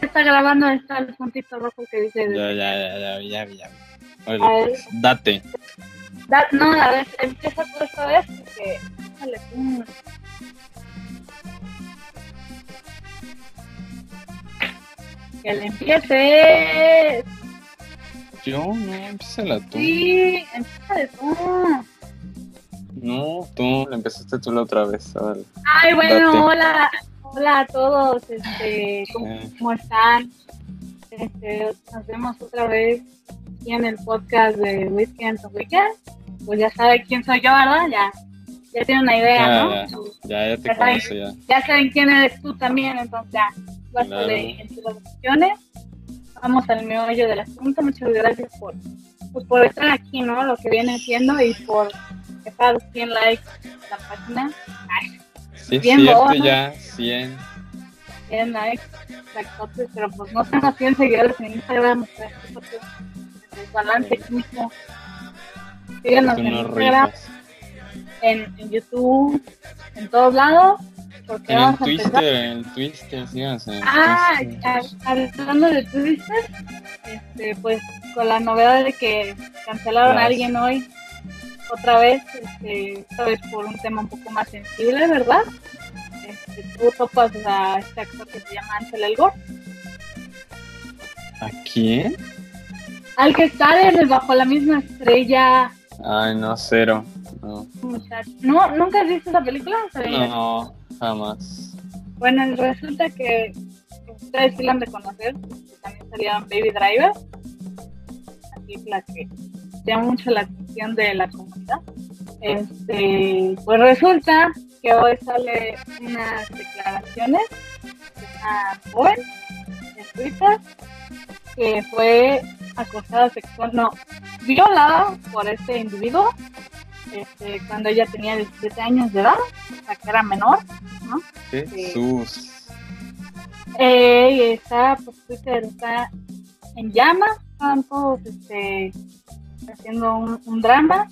Está grabando, está el puntito rojo que dice. Ya, ya, ya, ya, date. Da- no, a ver, empieza tú esta vez porque. Que le empieces. Yo, no, empieza tú. Sí, empieza de tú. No, tú, le empezaste tú la otra vez. órale. Ay, bueno, Date. hola, hola a todos, este, ¿cómo, Eh. cómo están? Este, nos vemos otra vez aquí en el podcast de Weekend to Weekend. Pues ya sabe quién soy yo, ¿verdad? Ya, ya tiene una idea, Ya, ¿no? ya, ya, ya te Ya saben. ya. Ya saben quién eres tú también, entonces ya, basta Claro. de introducciones. Vamos al meollo del asunto. Muchas gracias por, pues, por estar aquí, ¿no? Lo que viene siendo y por dejar 100 likes a la página. Ay, Sí, Bien, cierto, boba. ya, 100. 100 likes, exactotes, pero pues no tengo 100 seguidores en Instagram. o sea, eso es el balance mismo. Síganos en no Instagram, en, en YouTube, en todos lados. Porque En el vamos a empezar. Twister, en el Twister, síganos en el Ah, Twister. a- hablando de Twitter, este, pues con la novedad de que cancelaron a alguien hoy, otra vez, este, esta vez por un tema un poco más sensible, ¿verdad? Este, tú topas a este actor que se llama Ansel Elgort, ¿A quién? al que en el Bajo la misma estrella, Ay, no, cero. No, muchacho. ¿No? ¿Nunca has visto esa película? no, no, jamás. Bueno, resulta que ustedes sí la han de conocer, porque también salía Baby Driver, la película que llama mucho la atención de la comunidad. Este, pues resulta que hoy sale unas declaraciones de una joven en Twitter que fue acosada sexual, no, violada por este individuo este, cuando ella tenía 17 años de edad, o sea que era menor, ¿no? Jesús. Eh, y está, pues Twitter está en llamas, estaban todos este, haciendo un, un drama.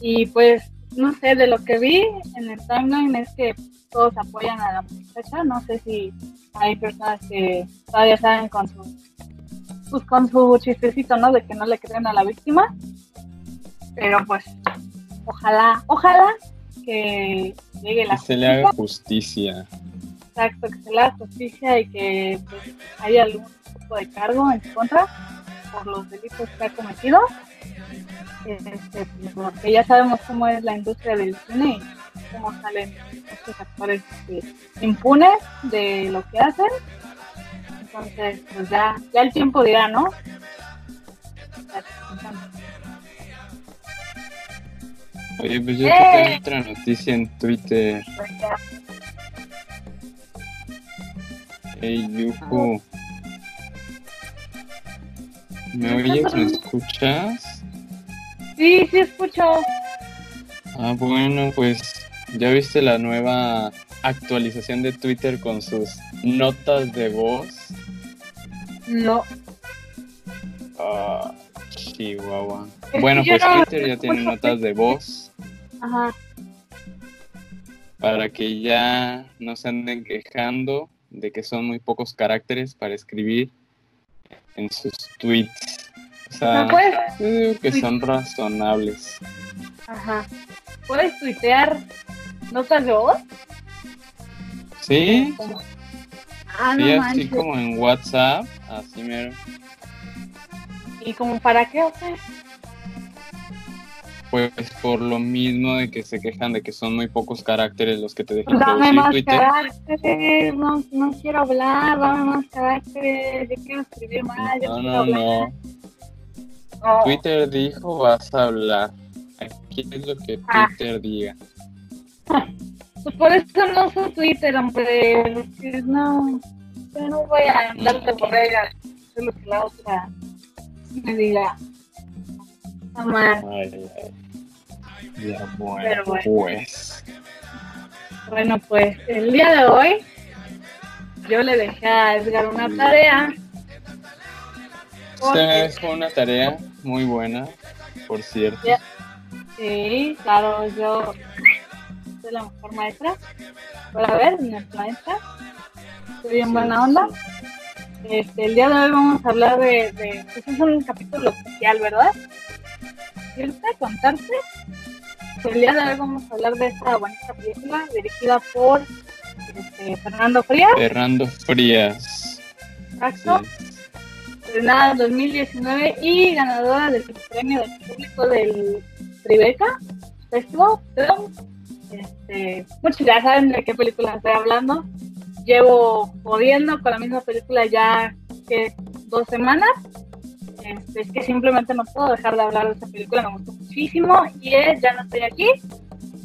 Y pues, no sé, de lo que vi en el timeline es que todos apoyan a la muchacha. No sé si hay personas que todavía saben con su, pues con su chistecito, ¿no? De que no le creen a la víctima. Pero pues, ojalá, ojalá que llegue la Que se le haga justicia. Exacto, que se le haga justicia y que pues, haya algún tipo de cargo en su contra por los delitos que ha cometido. Este, porque ya sabemos cómo es la industria del cine y cómo salen estos actores impunes de lo que hacen. Entonces, pues ya, ya el tiempo dirá, ¿no? Oye, pues yo ¡Eh! otra noticia en Twitter. Pues. Hey, Yuhu. ¿Me oyes? ¿Me escuchas? Sí, sí escucho. Ah, bueno, pues ya viste la nueva actualización de Twitter con sus notas de voz. No. Ah, Chihuahua. Bueno, pues no- Twitter ya tiene notas de voz Ajá. para que ya no se anden quejando de que son muy pocos caracteres para escribir en sus tweets. O sea, ¿No puedes? yo digo que son razonables. Ajá. ¿Puedes tuitear notas de voz? Sí, Ah, sí, no así manches. como en WhatsApp, así mero. ¿Y como para qué o qué? Pues por lo mismo de que se quejan de que son muy pocos caracteres los que te dejan Dame producir más Twitter. caracteres, no, no quiero hablar, dame más caracteres, yo quiero escribir más, yo No, quiero no, hablar. no. No. Twitter dijo vas a hablar. Aquí es lo que Ah. Twitter diga. Pues por eso no uso Twitter, hombre, no, yo no voy a andar de borrega, es lo que la otra me diga. Más. Ay, ay. Ya bueno, Pero bueno. pues. Bueno, pues el día de hoy yo le dejé a Edgar una tarea. Usted me dejó una tarea muy buena, por cierto. Sí, claro, yo es la mejor maestra para ver en el planeta. Estoy bien buena onda. Este, el día de hoy vamos a hablar de, de pues es un capítulo especial, ¿verdad? ¿Quieres contarte? El día de hoy vamos a hablar de esta bonita película dirigida por este, Fernando Frías. Fernando Frías. Exacto. Estrenada en 2019 y ganadora del premio del público del Tribeca Festival Este, muchos ya saben de qué película estoy hablando. Llevo jodiendo con la misma película ya que dos semanas. Este, es que simplemente no puedo dejar de hablar de esa película, me gustó muchísimo y es Ya no estoy aquí.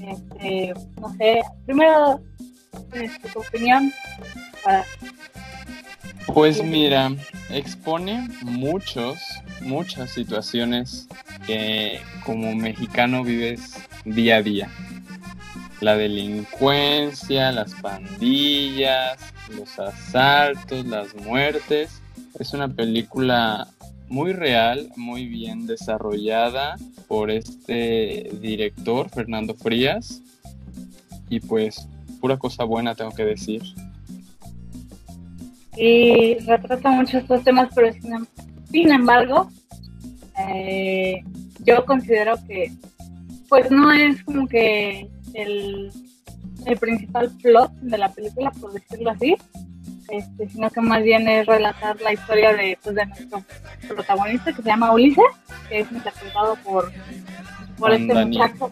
Este, no sé, primero tu opinión para pues mira, expone muchos, muchas situaciones que como mexicano vives día a día. La delincuencia, las pandillas, los asaltos, las muertes. Es una película muy real, muy bien desarrollada por este director, Fernando Frías. Y pues pura cosa buena tengo que decir y retrata mucho estos temas, pero sin, embargo, eh, yo considero que pues no es como que el, el principal plot de la película, por decirlo así, este, sino que más bien es relatar la historia de, pues, de nuestro protagonista que se llama Ulises, que es interpretado por, por este muchacho.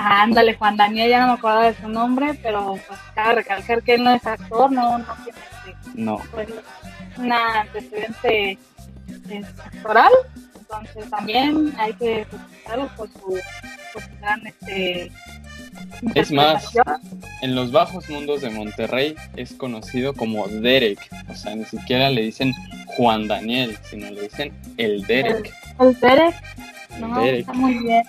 Ándale, Juan Daniel, ya no me acuerdo de su nombre, pero pues cabe recalcar que él no es actor, no, no tiene no. Pues, una antecedente actoral, entonces también hay que felicitarlo por su, por su gran este, es más, en los bajos mundos de Monterrey es conocido como Derek. O sea, ni siquiera le dicen Juan Daniel, sino le dicen el Derek. El, Derek. No, está muy bien.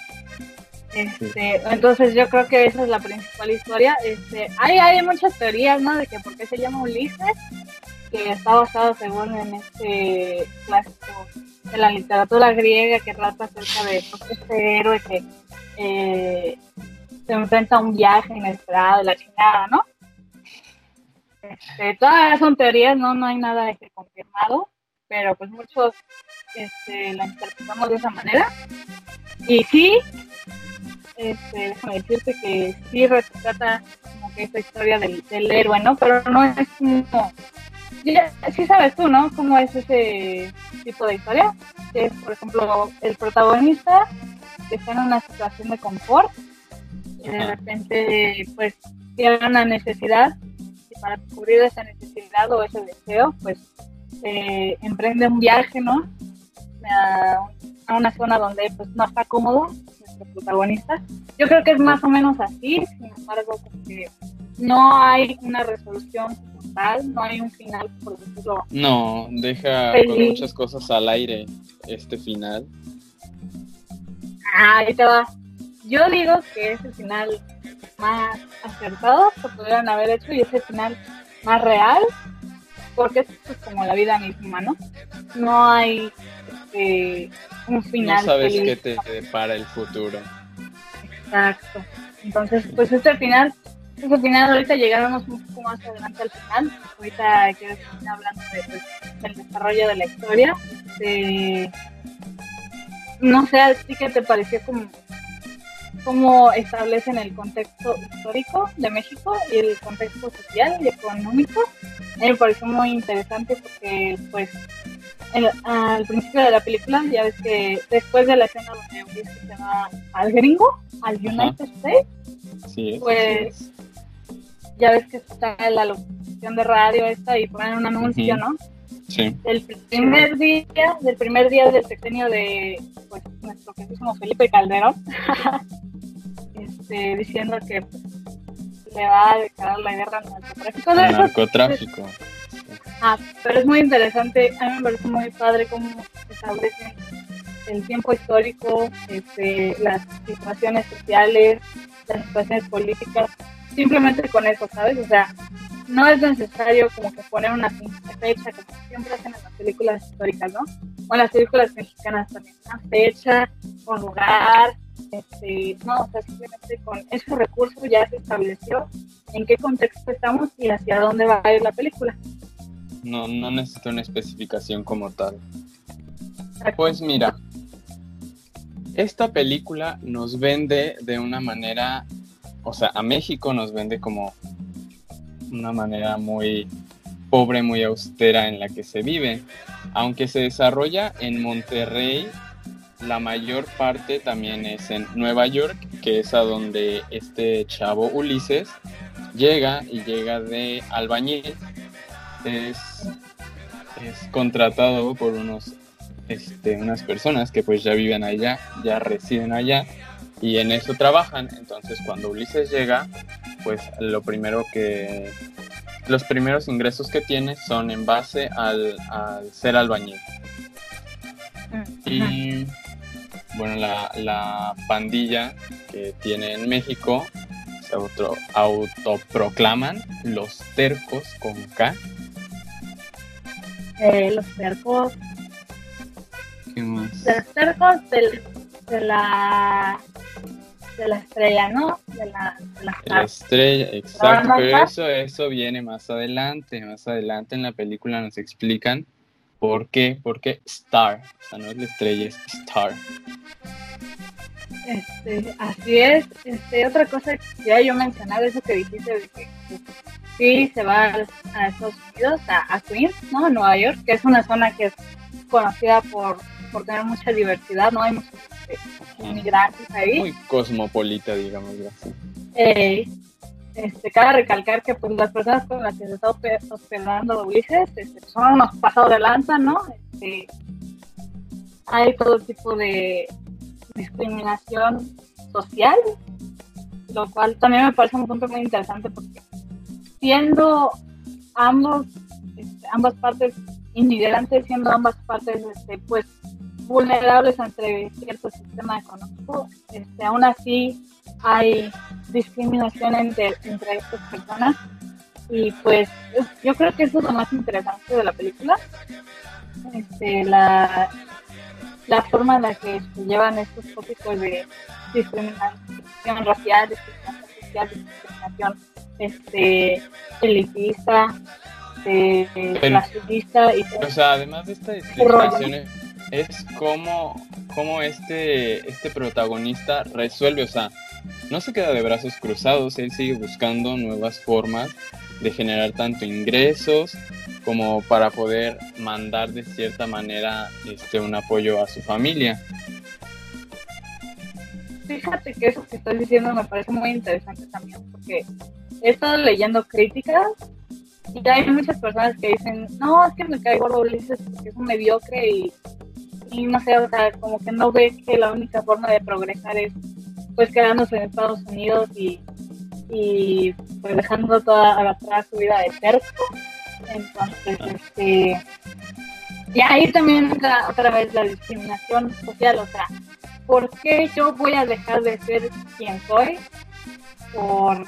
Este, entonces yo creo que esa es la principal historia. Este, hay, hay muchas teorías, ¿no? De que por qué se llama Ulises, que está basado según en este clásico de la literatura griega que trata acerca de pues, este héroe que eh, se enfrenta a un viaje inesperado de la chingada, ¿no? Este, todas son teorías, no, no hay nada este, confirmado, pero pues muchos este, la interpretamos de esa manera. Y sí, este, déjame decirte que sí retrata como que esta historia del, del héroe, ¿no? Pero no es como sí sabes tú, ¿no? ¿Cómo es ese tipo de historia? Que es, por ejemplo, el protagonista que está en una situación de confort y de repente, pues, tiene una necesidad y para cubrir esa necesidad o ese deseo, pues, eh, emprende un viaje, ¿no? A, a, una zona donde, pues, no está cómodo nuestro protagonista. Yo creo que es más o menos así, sin embargo, no hay una resolución no hay un final, por decirlo. No, deja con muchas cosas al aire este final. Ah, ahí te va. Yo digo que es el final más acertado que pudieran haber hecho y es el final más real, porque es pues, como la vida misma, ¿no? No hay este, un final. No sabes qué te depara el futuro. Exacto. Entonces, pues este final al final ahorita llegaremos un poco más adelante al final. Ahorita quiero seguir hablando de, pues, del desarrollo de la historia. No sé a ti qué te pareció como cómo establecen el contexto histórico de México y el contexto social y económico. Me pareció muy interesante porque, pues, al principio de la película, ya ves que después de la escena donde Ulises se va al gringo, al United States, sí, pues ya ves que está la locución de radio esta y ponen un anuncio, ¿no? Sí. El primer día, del primer día del sexenio de pues, nuestro queridísimo Felipe Calderón, este, diciendo que pues, le va a declarar la guerra al narcotráfico. El narcotráfico. Ah, pero es muy interesante, a mí me parece muy padre cómo se establece el tiempo histórico, este, las situaciones sociales, las situaciones políticas, simplemente con eso, ¿sabes? O sea, no es necesario como que poner una fecha, como siempre hacen en las películas históricas, ¿no? O en las películas mexicanas también, una fecha, un lugar, Este, no, o sea, simplemente con ese recurso ya se estableció en qué contexto estamos y hacia dónde va a ir la película. No, no necesito una especificación como tal. Pues mira, esta película nos vende de una manera, o sea, a México nos vende como una manera muy pobre, muy austera en la que se vive. Aunque se desarrolla en Monterrey, la mayor parte también es en Nueva York, que es a donde este chavo Ulises llega y llega de albañil. Es, es contratado por unos, este, unas personas que pues ya viven allá, ya residen allá y en eso trabajan. Entonces cuando Ulises llega, pues lo primero que los primeros ingresos que tiene son en base al, ser albañil. Y bueno, la, pandilla que tiene en México se autoproclaman los tercos con K. Eh, los tercos. ¿Qué más? Los tercos de la de la estrella, ¿no? De la, la, estrella, exacto, pero eso, eso viene más adelante, más adelante en la película nos explican por qué, por qué Star, o sea, no es la estrella, es Star. Este, así es, este, otra cosa que ya yo mencionaba, eso que dijiste de que sí se va a Estados Unidos, a, Queens, ¿no? A Nueva York, que es una zona que es conocida por, por tener mucha diversidad, ¿no? Hay muchos inmigrantes ahí. Muy cosmopolita, digamos así. Eh, este, cabe recalcar que pues las personas con las que se está hospedando Ulises este, son unos pasados de lanza, ¿no? Este, hay todo tipo de discriminación social, lo cual también me parece un punto muy interesante porque siendo ambos, este, ambas partes inmigrantes, siendo ambas partes este, pues vulnerables ante cierto sistema económico, este, aún así hay discriminación entre, entre estas personas. Y pues yo creo que eso es lo más interesante de la película, este, la, la forma en la que se llevan estos tópicos de discriminación racial, discriminación social, discriminación este, elitista, de, y O sea, además de esta discriminación es como, como este, este protagonista resuelve, o sea, no se queda de brazos cruzados, él sigue buscando nuevas formas de generar tanto ingresos como para poder mandar de cierta manera este, un apoyo a su familia. Fíjate que eso que estás diciendo me parece muy interesante también, porque he estado leyendo críticas y hay muchas personas que dicen, no, es que me caigo Ulises porque es un mediocre y y no sé, o sea, como que no ve que la única forma de progresar es pues quedándose en Estados Unidos y, y pues dejando toda atrás su vida de terco. Entonces, este, y ahí también otra vez la discriminación social, o sea, ¿por qué yo voy a dejar de ser quien soy por,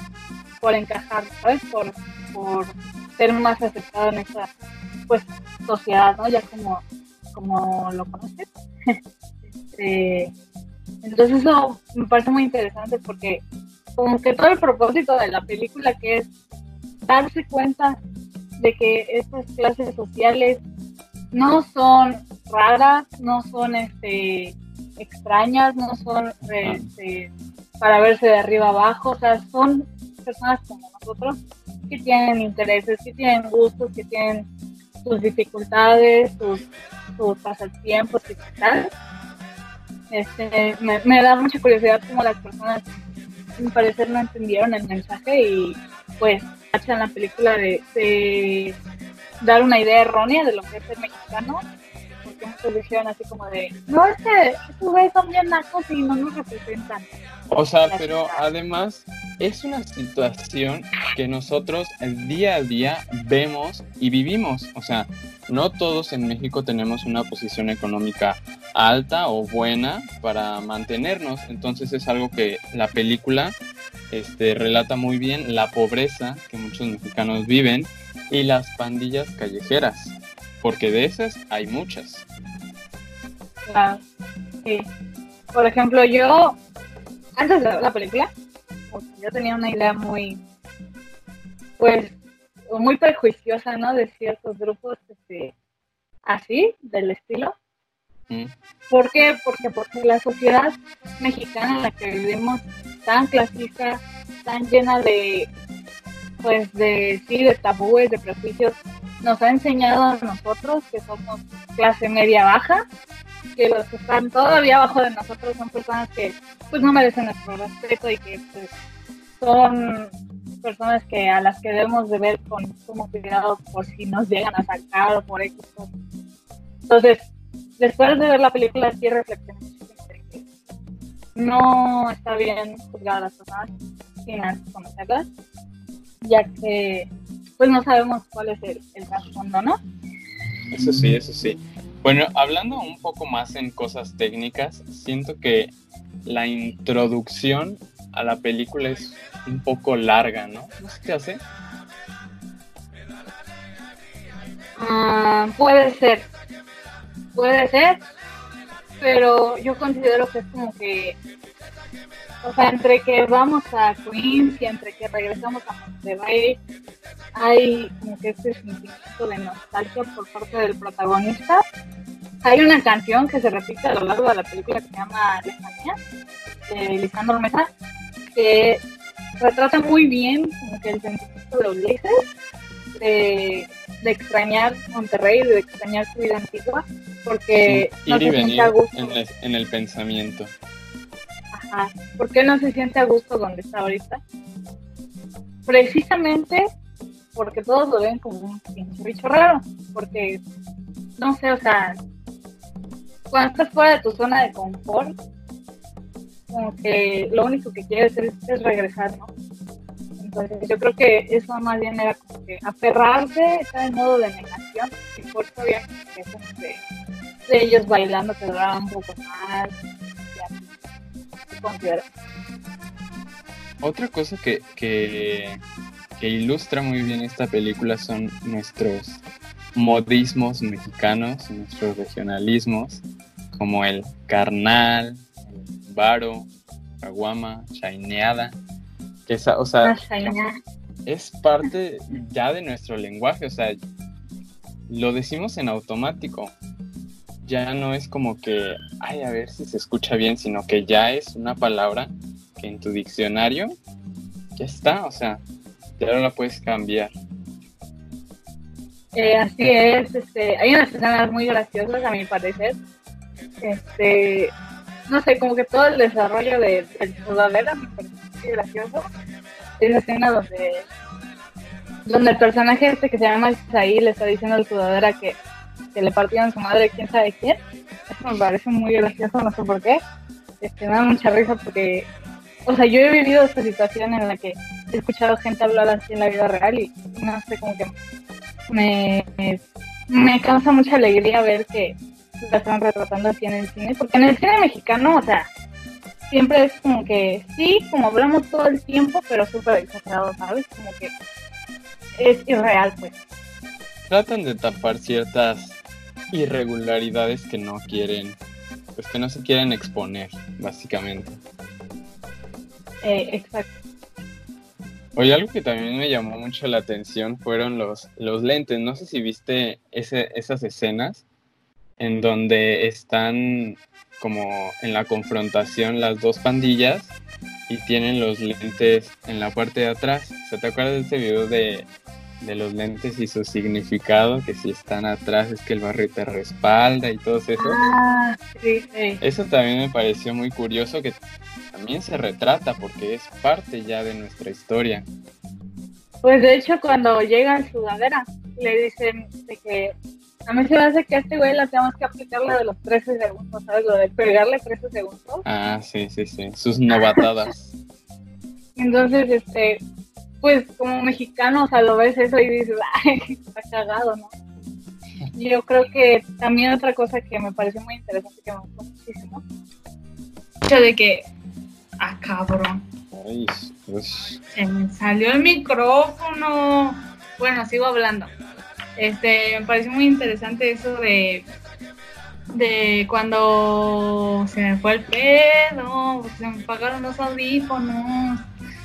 por encajar, ¿sabes? Por, por ser más aceptado en esa pues sociedad, ¿no? Ya como como lo conoces. este, entonces eso me parece muy interesante porque como que todo el propósito de la película que es darse cuenta de que estas clases sociales no son raras, no son este extrañas, no son este, para verse de arriba abajo, o sea, son personas como nosotros que tienen intereses, que tienen gustos, que tienen sus dificultades, sus sus pasatiempos y tal. Este, me, da mucha curiosidad cómo las personas, sin parecer, no entendieron el mensaje y pues hacen la película de, dar una idea errónea de lo que es el mexicano porque muchos dijeron así como de no es que estos güeyes son bien nacos y no nos representan o sea pero además es una situación que nosotros el día a día vemos y vivimos o sea no todos en México tenemos una posición económica alta o buena para mantenernos. Entonces es algo que la película este, relata muy bien, la pobreza que muchos mexicanos viven y las pandillas callejeras, porque de esas hay muchas. Claro, sí. Por ejemplo, yo antes de ver la película, yo tenía una idea muy, pues, muy prejuiciosa, ¿no? De ciertos grupos este, así, del estilo. Mm. ¿Por qué? Porque, porque la sociedad mexicana en la que vivimos, tan clasista, tan llena de, pues, de, sí, de tabúes, de prejuicios, nos ha enseñado a nosotros que somos clase media baja, que los que están todavía abajo de nosotros son personas que pues no merecen nuestro respeto y que pues, son personas que a las que debemos de ver con sumo cuidado por si nos llegan a sacar o por X Entonces, después de ver la película sí reflexioné que no está bien juzgar a las personas sin antes conocerlas, ya que pues no sabemos cuál es el, el trasfondo, ¿no? Eso sí, eso sí. Bueno, hablando un poco más en cosas técnicas, siento que la introducción a la película es un poco larga, ¿no? No sé qué hace. Ah, puede ser, puede ser, pero yo considero que es como que, o sea, entre que vamos a Queens y entre que regresamos a Monterrey, hay como que este sentimiento de nostalgia por parte del protagonista. Hay una canción que se repite a lo largo de la película que se llama Lejanía, de Lisandro Mesa, que retrata muy bien como que el sentimiento de Ulises, de, de extrañar Monterrey, de extrañar su vida antigua, porque no se siente a gusto. En el, en el pensamiento. ¿Por qué no se siente a gusto donde está ahorita? Precisamente porque todos lo ven como un pinche bicho raro, porque, no sé, o sea, cuando estás fuera de tu zona de confort, como que lo único que quieres es, regresar, ¿no? Entonces yo creo que eso más bien era como que aferrarse, estar en modo de negación, y por eso había de, de, ellos bailando que duraban un poco más, Otra cosa que, que que ilustra muy bien esta película son nuestros modismos mexicanos, nuestros regionalismos, como el carnal, el varo, caguama, chaineada, que esa, o sea, es parte ya de nuestro lenguaje, o sea, lo decimos en automático. Ya no es como que, ay, a ver si se escucha bien, sino que ya es una palabra que en tu diccionario ya está, o sea, ya no la puedes cambiar. Eh, así es, este, hay unas escenas muy graciosas a mi parecer. Este, no sé, como que todo el desarrollo de, del sudadera me parece muy gracioso. Es una escena donde, donde el personaje este que se llama Isaí le está diciendo al sudadera que, que le partieron su madre quién sabe quién. Eso me parece muy gracioso, no sé por qué. Este, me da mucha risa porque o sea, yo he vivido esta situación en la que he escuchado gente hablar así en la vida real y no sé, como que me, me causa mucha alegría ver que la están retratando así en el cine, porque en el cine mexicano, o sea, siempre es como que sí, como hablamos todo el tiempo, pero súper exagerado, ¿sabes? Como que es irreal, pues. Tratan de tapar ciertas irregularidades que no quieren, pues que no se quieren exponer, básicamente. Eh, exacto. Oye, algo que también me llamó mucho la atención fueron los, los lentes. No sé si viste ese, esas escenas en donde están como en la confrontación las dos pandillas y tienen los lentes en la parte de atrás. ¿Se te acuerdas de ese video de, de los lentes y su significado? Que si están atrás es que el barrio te respalda y todo eso. Ah, sí, sí. Eso también me pareció muy curioso que también se retrata porque es parte ya de nuestra historia. Pues de hecho cuando llega en sudadera le dicen de que a mí se me hace que a este güey la tenemos que aplicarle de los 13 segundos, ¿sabes? Lo de pegarle 13 segundos. Ah, sí, sí, sí. Sus novatadas. Entonces, este, pues como mexicano, o sea, lo ves eso y dices, ay, está cagado, ¿no? Yo creo que también otra cosa que me pareció muy interesante, que me gustó muchísimo, hecho de que Ah, cabrón. Ay, pues. Se me salió el micrófono. Bueno, sigo hablando. Este, me pareció muy interesante eso de de cuando se me fue el pedo, se me pagaron los audífonos,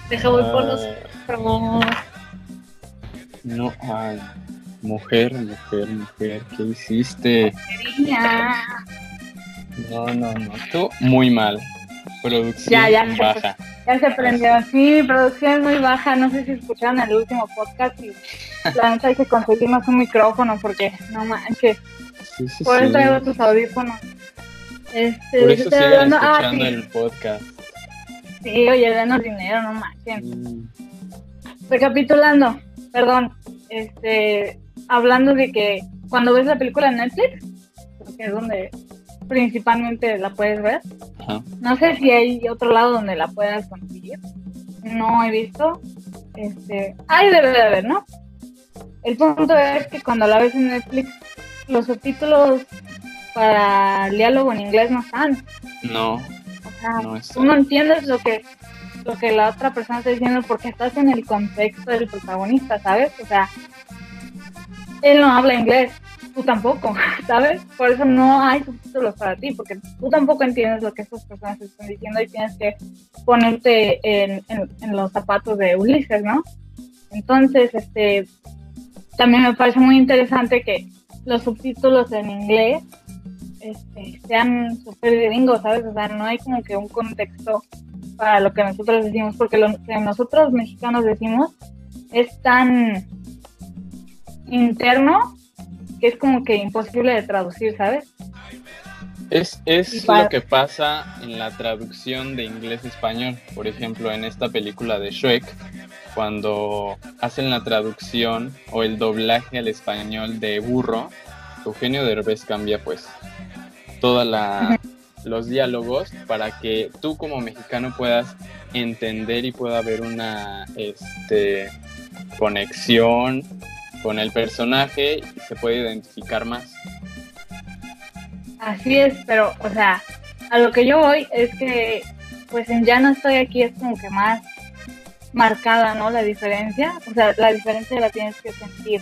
deja voy por los Ah. No, ay, mujer, mujer, mujer, ¿qué hiciste? No, no, no, tú muy mal. Producción Ya, baja. Ya se prendió. Sí, producción muy baja. No sé si escucharon el último podcast y la neta hay que conseguirnos un micrófono porque no manches. Sí, sí, Por eso sí. traigo tus audífonos. Este, Por eso estoy hablando- ah, escuchando sí. el podcast. Sí, oye, denos dinero, no manches. Mm, Recapitulando, perdón, este, hablando de que cuando ves la película en Netflix, porque es donde principalmente la puedes ver, Ajá. no sé si hay otro lado donde la puedas conseguir, no he visto, este, ahí debe de haber, ¿no? El punto es que cuando la ves en Netflix, los subtítulos para el diálogo en inglés no están, No, no tú no entiendes lo que lo que la otra persona está diciendo porque estás en el contexto del protagonista, ¿sabes? O sea, él no habla inglés, tú tampoco, ¿sabes? Por eso no hay subtítulos para ti, porque tú tampoco entiendes lo que estas personas están diciendo y tienes que ponerte en, en- en los zapatos de Ulises, ¿no? Entonces, este, también me parece muy interesante que los subtítulos en inglés este, sean súper gringos, ¿sabes? O sea, no hay como que un contexto para lo que nosotros decimos, porque lo que nosotros mexicanos decimos es tan interno que es como que imposible de traducir, ¿sabes? Es, Y es para- lo que pasa en la traducción de inglés a español. Por ejemplo, en esta película de Shrek, cuando hacen la traducción o el doblaje al español de burro, Eugenio Derbez cambia pues toda la los diálogos para que tú como mexicano puedas entender y pueda haber una este conexión con el personaje y se puede identificar más. Así es, pero, o sea, a lo que yo voy es que, pues en Ya no estoy aquí es como que más marcada, ¿no? La diferencia. O sea, la diferencia la tienes que sentir.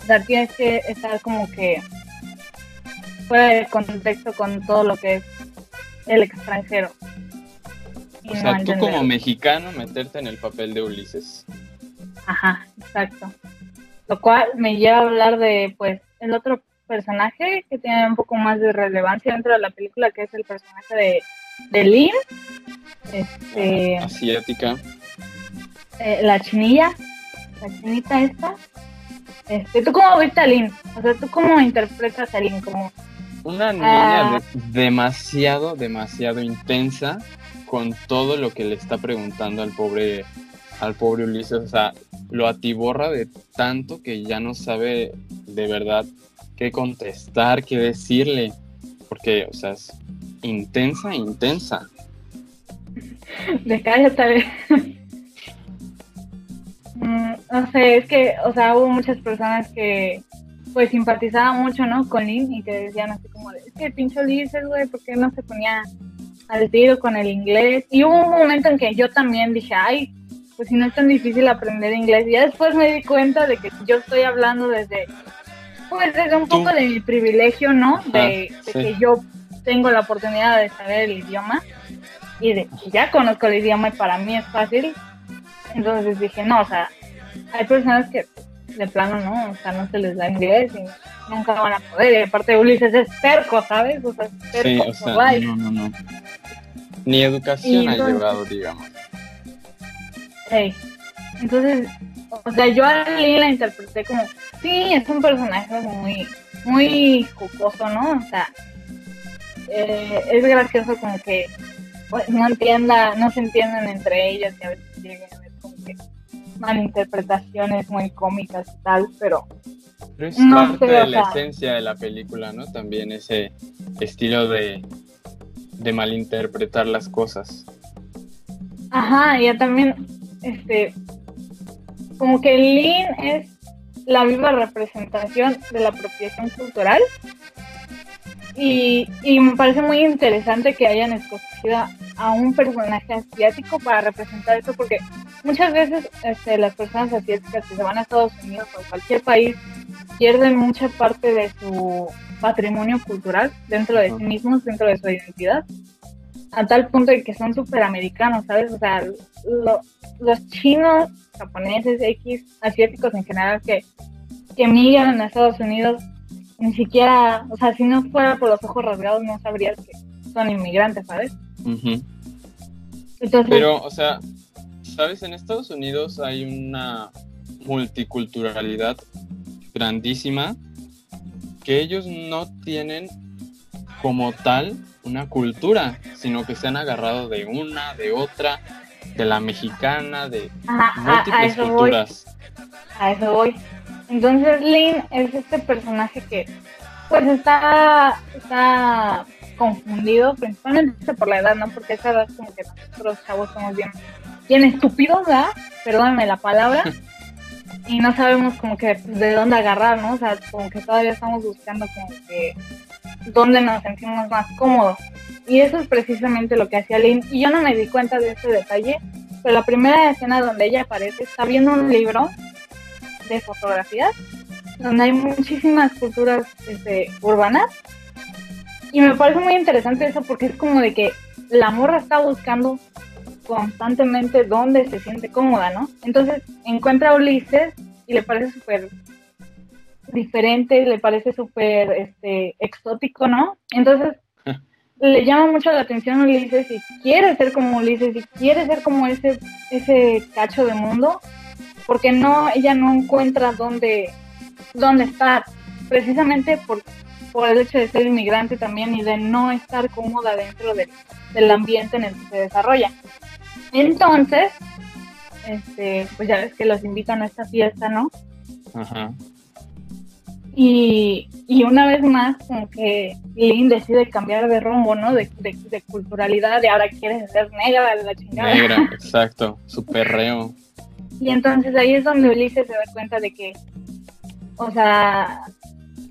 O sea, tienes que estar como que fuera de contexto con todo lo que es el extranjero. O no sea, tú entenderlo. como mexicano meterte en el papel de Ulises. Ajá, exacto. Lo cual me lleva a hablar de, pues, el otro personaje que tiene un poco más de relevancia dentro de la película, que es el personaje de, de Lynn, este, Asiática. eh, la chinilla, la chinita esta. Este, ¿Tú cómo viste a Lynn? O sea, ¿tú cómo interpretas a Lynn? Como, Una niña Ah. de- demasiado, demasiado intensa con todo lo que le está preguntando al pobre, al pobre Ulises. O sea, lo atiborra de tanto que ya no sabe de verdad qué contestar, qué decirle. Porque, o sea, es intensa, intensa. de cállate. Mm, no sé, es que, o sea, hubo muchas personas que pues simpatizaban mucho, ¿no? Con Lynn y que decían así como, de, es que pinche Ulises, güey, ¿por qué no se ponía al tiro con el inglés? Y hubo un momento en que yo también dije, ay, pues si no es tan difícil aprender inglés. Y ya después me di cuenta de que yo estoy hablando desde, pues desde un Tú. poco de mi privilegio, ¿no? De, Ah, de sí. que yo tengo la oportunidad de saber el idioma y de que ya conozco el idioma y para mí es fácil. Entonces dije, no, o sea, hay personas que de plano no, o sea, no se les da inglés y nunca van a poder. Y aparte Ulises es terco, ¿sabes? O sea, es terco Sí, o sea, no, no, no. Ni educación ha llevado, digamos. Entonces, o sea, yo a Lee la interpreté como, sí, es un personaje muy, muy jocoso, ¿no? O sea, eh, es gracioso como que pues, no entienda, no se entienden entre ellas y a veces llegan a ver como que malinterpretaciones muy cómicas y tal, pero Pero es No parte sé, de la sea- esencia de la película, ¿no? También ese estilo de, de malinterpretar las cosas. Ajá, ya también, este, como que Lean es la viva representación de la apropiación cultural. Y, y me parece muy interesante que hayan escogido a un personaje asiático para representar eso, porque muchas veces este, las personas asiáticas que se van a Estados Unidos o cualquier país pierden mucha parte de su patrimonio cultural dentro de sí mismos, dentro de su identidad, a tal punto de que son súper americanos, ¿sabes? O sea, los chinos, japoneses, X, asiáticos en general que, que migran a Estados Unidos, ni siquiera, o sea, si no fuera por los ojos rasgados, no sabrías que son inmigrantes, ¿sabes? Pero, o sea, ¿sabes? En Estados Unidos hay una multiculturalidad grandísima que ellos no tienen como tal una cultura, sino que se han agarrado de una, de otra, de la mexicana, de múltiples culturas. A eso voy. Entonces Lynn es este personaje que pues está, está confundido, principalmente por la edad, ¿no? Porque esa edad como que nosotros chavos somos bien, bien estúpidos, ¿verdad? Perdóname la palabra. y no sabemos como que de dónde agarrar, ¿no? O sea, como que todavía estamos buscando como que dónde nos sentimos más cómodos. Y eso es precisamente lo que hacía Lynn. Y yo no me di cuenta de ese detalle, pero la primera escena donde ella aparece está viendo un libro de fotografías donde hay muchísimas culturas este, urbanas. Y me parece muy interesante eso porque es como de que la morra está buscando constantemente dónde se siente cómoda, ¿no? Entonces encuentra a Ulises y le parece súper diferente, le parece súper este, exótico, ¿no? Entonces le llama mucho la atención a Ulises y quiere ser como Ulises y quiere ser como ese, ese cacho de mundo, porque no, ella no encuentra dónde, dónde estar, precisamente por, por el hecho de ser inmigrante también y de no estar cómoda dentro del ambiente en el que se desarrolla. Entonces, este, pues ya ves que los invitan a esta fiesta, ¿no? Ajá. Y, y una vez más, como que Lynn decide cambiar de rumbo, ¿no? De, de, culturalidad, de ahora quiere ser negra, de la chingada. Negra, exacto, su perreo. Y entonces ahí es donde Ulises se da cuenta de que, o sea,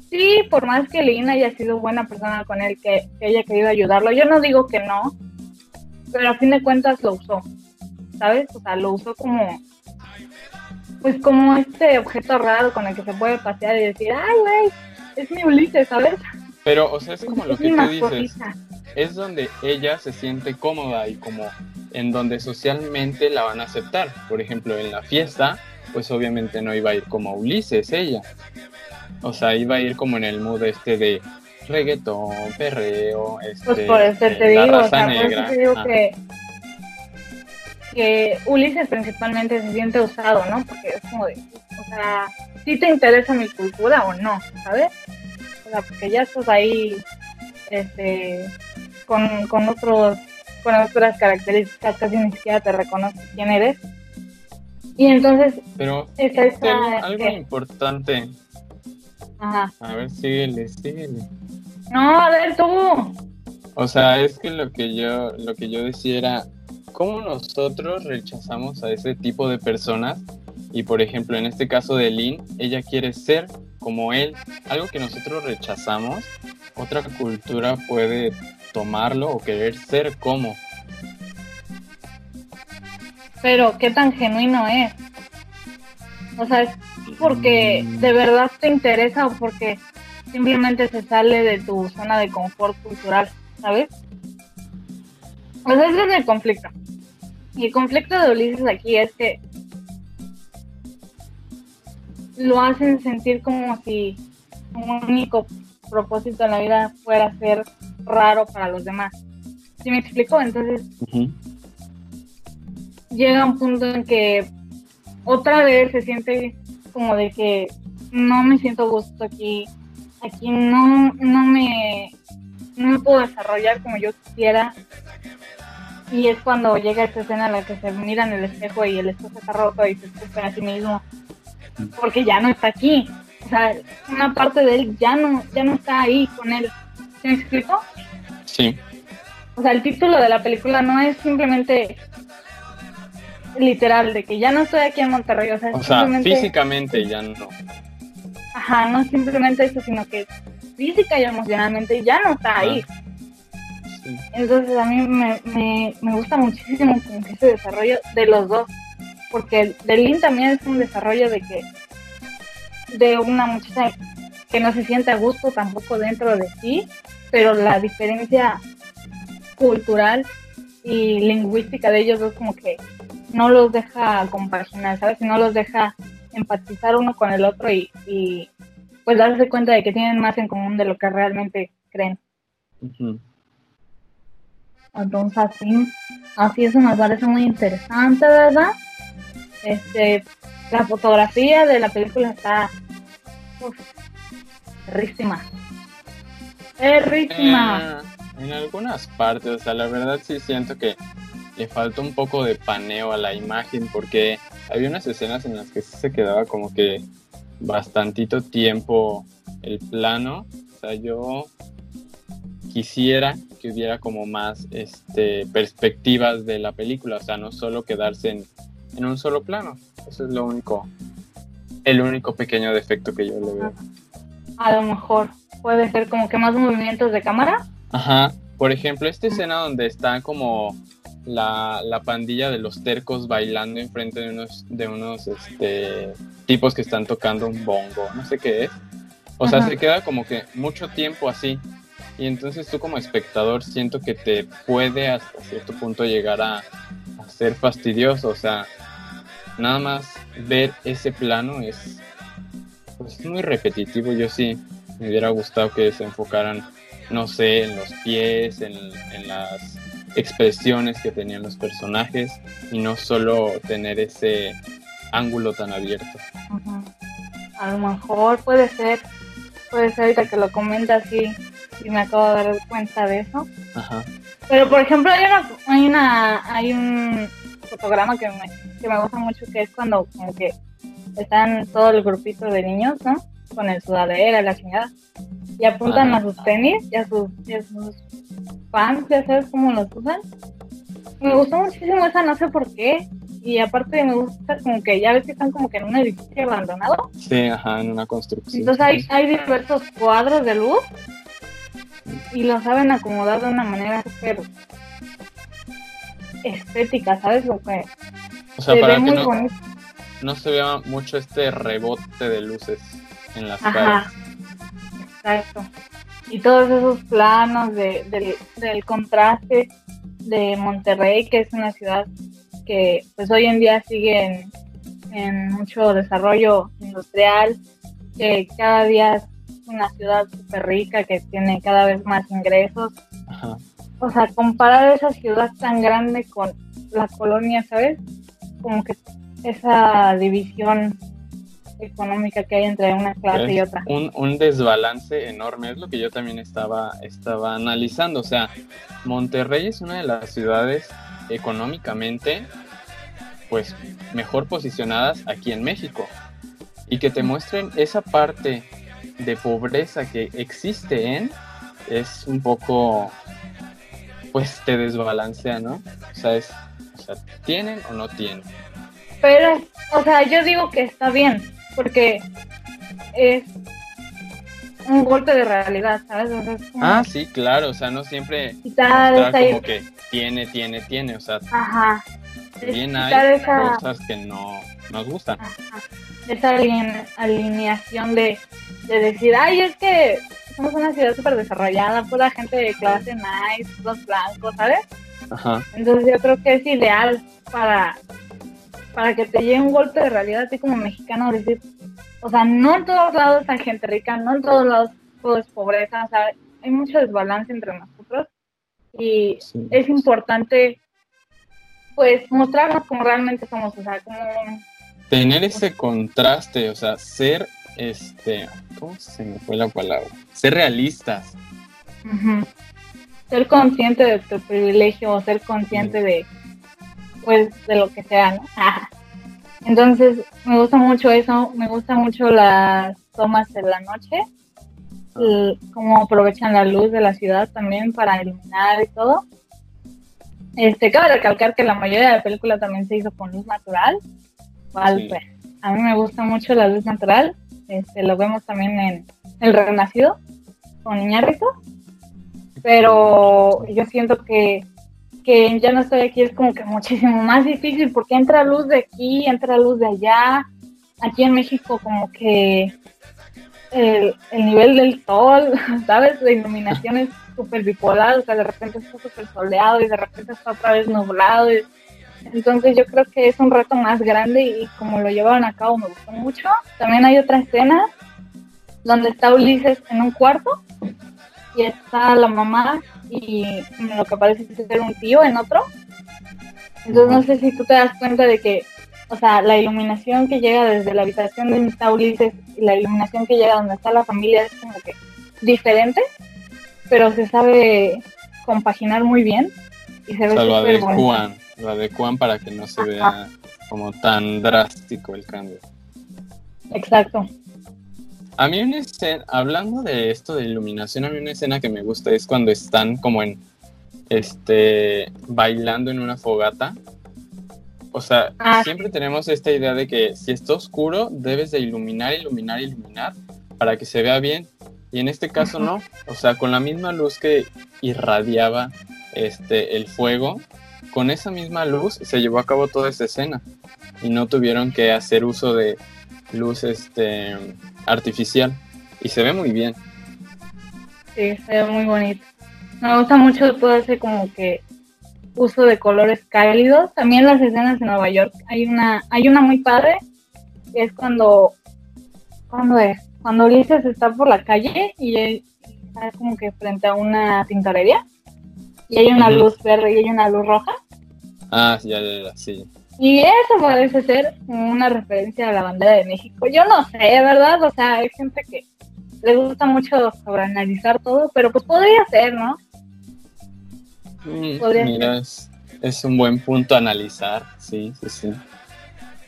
sí, por más que Lynn haya sido buena persona con él, que, que haya querido ayudarlo, yo no digo que no, pero a fin de cuentas lo usó, ¿sabes? O sea, lo usó como pues como este objeto raro con el que se puede pasear y decir, ay, güey, es mi Ulises, ¿sabes? Pero, o sea, es como lo que tú dices. Es donde ella se siente cómoda y como en donde socialmente la van a aceptar. Por ejemplo, en la fiesta, pues obviamente no iba a ir como Ulises ella. O sea, iba a ir como en el mood este de reggaetón, perreo, este, pues por eso te digo, o sea, te digo que que Ulises principalmente se siente usado, ¿no? Porque es como de, o sea, si te interesa mi cultura o no, ¿sabes? O sea, porque ya estás ahí, este, con, con otros, con otras características, casi ni siquiera te reconoces quién eres. Y entonces, pero algo, importante. Ajá. A ver, síguele, síguele. No, a ver tú. O sea, es que lo que yo, lo que yo decía era, cómo nosotros rechazamos a ese tipo de personas y por ejemplo en este caso de Lynn, ella quiere ser como él, algo que nosotros rechazamos, otra cultura puede tomarlo o querer ser como. Pero qué tan genuino es. O sea, es porque mm. de verdad te interesa o porque simplemente se sale de tu zona de confort cultural, ¿sabes? O sea, ese es el conflicto. Y el conflicto de Ulises aquí es que lo hacen sentir como si un único propósito en la vida fuera ser raro para los demás. ¿Sí me explico? Entonces llega un punto en que otra vez se siente como de que no me siento gusto aquí, aquí no, no me no me puedo desarrollar como yo quisiera y es cuando llega esta escena en la que se mira en el espejo y el espejo está roto y se escucha a sí mismo. Porque ya no está aquí. O sea, una parte de él ya no, ya no está ahí con él. ¿Se me explico? Sí. O sea, el título de la película no es simplemente literal, de que ya no estoy aquí en Monterrey. O sea, o sea físicamente ya no. Ajá, no simplemente eso, sino que física y emocionalmente ya no está ahí. Entonces a mí me, me, gusta muchísimo ese desarrollo de los dos, porque de Lynn también es un desarrollo de que de una muchacha que no se siente a gusto tampoco dentro de sí, pero la diferencia cultural y lingüística de ellos es como que no los deja compaginar, ¿sabes? No los deja empatizar uno con el otro y, y pues darse cuenta de que tienen más en común de lo que realmente creen. Entonces así, así eso me parece muy interesante, ¿verdad? Este, la fotografía de la película está uf, perrísima. Perrísima. Eh, en algunas partes, o sea, la verdad sí siento que le falta un poco de paneo a la imagen porque había unas escenas en las que sí se quedaba como que bastantito tiempo el plano. O sea, yo quisiera que hubiera como más este, perspectivas de la película, o sea, no solo quedarse en, en un solo plano. Eso es lo único, el único pequeño defecto que yo le veo. A lo mejor puede ser como que más movimientos de cámara. Ajá, por ejemplo, esta escena donde está como la, la, pandilla de los tercos bailando enfrente de unos, de unos este, tipos que están tocando un bongo, no sé qué es. O sea, se queda como que mucho tiempo así. Y entonces tú como espectador siento que te puede hasta cierto punto llegar a, a ser fastidioso. O sea, nada más ver ese plano es pues, muy repetitivo. Yo sí me hubiera gustado que se enfocaran, no sé, en los pies, en, en las expresiones que tenían los personajes y no solo tener ese ángulo tan abierto. A lo mejor puede ser, puede ser ahorita que lo comenta así y me acabo de dar cuenta de eso. Pero por ejemplo hay una, hay una, hay un fotograma que me, que me gusta mucho que es cuando como que están todo el grupito de niños, ¿no? Con el sudadera, la chingada. Y apuntan a sus tenis y a sus, y a sus fans, ya sabes cómo los usan. Me gustó muchísimo esa, no sé por qué. Y aparte me gusta como que ya ves que están como que en un edificio abandonado. Sí, ajá, en una construcción. Entonces hay, hay diversos cuadros de luz y lo saben acomodar de una manera súper estética, ¿sabes? Lo que o sea, para que no, no, se vea mucho este rebote de luces en las Ajá, Exacto. Y todos esos planos de, del contraste de Monterrey, que es una ciudad que pues hoy en día sigue en, mucho desarrollo industrial, que cada día una ciudad súper rica, que tiene cada vez más ingresos. O sea, comparar esa ciudad tan grande con la colonia, ¿sabes? Como que esa división económica que hay entre una clase y otra. Un, un, desbalance enorme, es lo que yo también estaba, estaba analizando. O sea, Monterrey es una de las ciudades económicamente pues mejor posicionadas aquí en México. Y que te muestren esa parte de pobreza que existe en, es un poco, pues te desbalancea, ¿no? O sea, es, o sea, ¿tienen o no tienen? Pero, o sea, yo digo que está bien, porque es un golpe de realidad, ¿sabes? ah, sí, claro, o sea, no siempre está como que tiene, tiene, tiene, o sea, Ajá. bien hay cosas que no nos gustan. Esa alineación de, de decir, ay, es que somos una ciudad súper desarrollada, pura gente de clase nice, todos blancos, ¿sabes? Ajá. Entonces yo creo que es ideal para para que te llegue un golpe de realidad a ti como mexicano, decir, o sea, no en todos lados hay gente rica, no en todos lados todo es pobreza, o sea, hay mucho desbalance entre nosotros y es importante pues mostrarnos como realmente somos, o sea, como tener ese contraste, o sea, ser este, ¿cómo se me fue la palabra? Ser realistas. Ser consciente de tu privilegio, ser consciente de pues de lo que sea, ¿no? Entonces, me gusta mucho eso, me gusta mucho las tomas de la noche, y cómo aprovechan la luz de la ciudad también para iluminar y todo. Este, cabe recalcar que la mayoría de la película también se hizo con luz natural. Vale, pues, a mí me gusta mucho la luz natural. Este, lo vemos también en El Renacido con Iñárritu. Pero yo siento que que ya no estoy aquí es como que muchísimo más difícil porque entra luz de aquí, entra luz de allá. Aquí en México como que el, el nivel del sol, ¿sabes? La iluminación es súper bipolar, o sea, de repente está súper soleado y de repente está otra vez nublado. Entonces yo creo que es un reto más grande y como lo llevaron a cabo me gustó mucho. También hay otra escena donde está Ulises en un cuarto y está la mamá y lo que parece ser un tío en otro. Entonces no sé si tú te das cuenta de que, o sea, la iluminación que llega desde la habitación donde está Ulises y la iluminación que llega donde está la familia es como que diferente, pero se sabe compaginar muy bien y se ve lo adecuan, lo adecuan para que no se vea como tan drástico el cambio. Exacto. A mí una escena, hablando de esto de iluminación, a mí una escena que me gusta es cuando están como en, este, bailando en una fogata. O sea, ah, siempre tenemos esta idea de que si está oscuro, debes de iluminar, iluminar, iluminar para que se vea bien. Y en este caso no. O sea, con la misma luz que irradiaba este, el fuego, con esa misma luz se llevó a cabo toda esa escena. Y no tuvieron que hacer uso de luz este, artificial y se ve muy bien. Sí, se ve muy bonito. Me gusta mucho todo ese como que uso de colores cálidos. También las escenas de Nueva York. Hay una, hay una muy padre, es cuando, cuando es, cuando Ulises está por la calle y está como que frente a una tintorería y hay una luz verde y hay una luz roja. Ah, ya, ya, ya, sí. Y eso parece ser una referencia a la bandera de México. Yo no sé, ¿verdad? O sea, hay gente que le gusta mucho sobreanalizar todo, pero pues podría ser, ¿no? Mm, mira, Es, es, un buen punto a analizar, sí, sí, sí.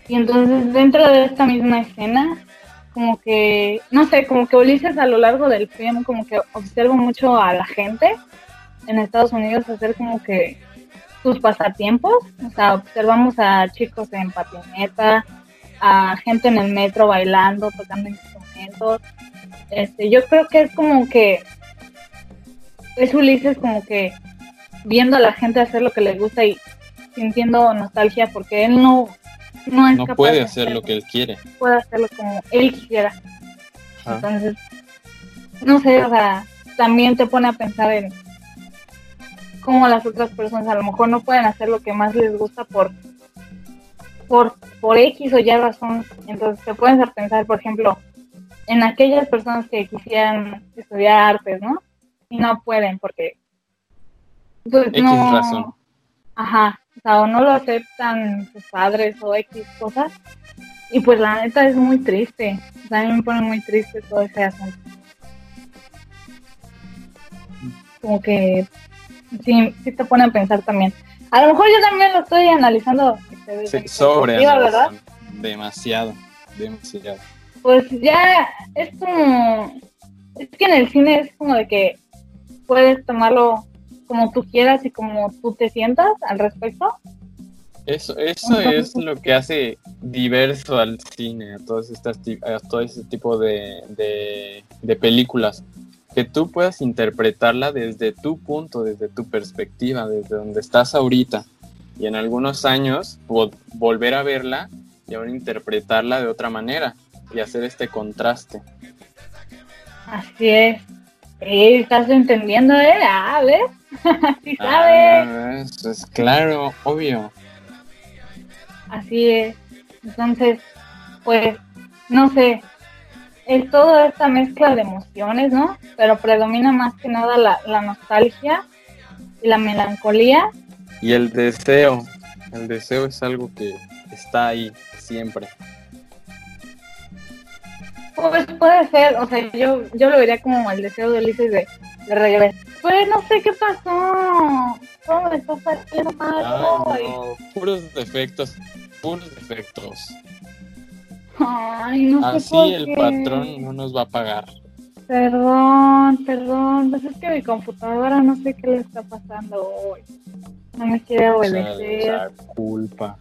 Y entonces dentro de esta misma escena, como que, no sé, como que Ulises a lo largo del film como que observa mucho a la gente en Estados Unidos hacer como que sus pasatiempos. O sea, observamos a chicos en patineta, a gente en el metro bailando, tocando instrumentos. Este, yo creo que es como que es Ulises como que viendo a la gente hacer lo que le gusta y sintiendo nostalgia porque él no no, es no puede hacer lo que él quiere. Puede hacerlo como él quisiera. Entonces, no sé, o sea, también te pone a pensar en como las otras personas a lo mejor no pueden hacer lo que más les gusta por por, por X o Y razón. Entonces te pueden hacer pensar, por ejemplo, en aquellas personas que quisieran estudiar artes, ¿no? Y no pueden porque pues, X no, razón. Ajá, o sea, o no lo aceptan sus padres o X cosas. Y pues la neta es muy triste. O sea, a mí me pone muy triste todo ese asunto. Como que sí, sí te pone a pensar también. A lo mejor yo también lo estoy analizando. Este, sobre, ¿verdad? Demasiado, demasiado. Pues ya es como. Es que en el cine es como de que puedes tomarlo como tú quieras y como tú te sientas al respecto. Eso, eso es lo que hace diverso al cine, a, todas estas, a todo ese tipo de, de, de películas que tú puedas interpretarla desde tu punto, desde tu perspectiva, desde donde estás ahorita. Y en algunos años volver a verla y ahora interpretarla de otra manera y hacer este contraste. Así es. estás entendiendo, ¿eh? Ah, ¿ves? sí sabes. Ah, es claro, obvio. Así es. Entonces, pues, no sé, es toda esta mezcla de emociones, ¿no? Pero predomina más que nada la, nostalgia y la melancolía. Y el deseo. El deseo es algo que está ahí siempre. Pues puede ser, o sea, yo, yo lo vería como el deseo de Ulises de, de regresar. Pues no sé qué pasó. ¿Cómo me está saliendo mal? no, puros defectos, puros defectos. Ay, no Así el patrón no nos va a pagar. Perdón, perdón. Pues es que mi computadora no sé qué le está pasando hoy. No me quiere obedecer. O culpa.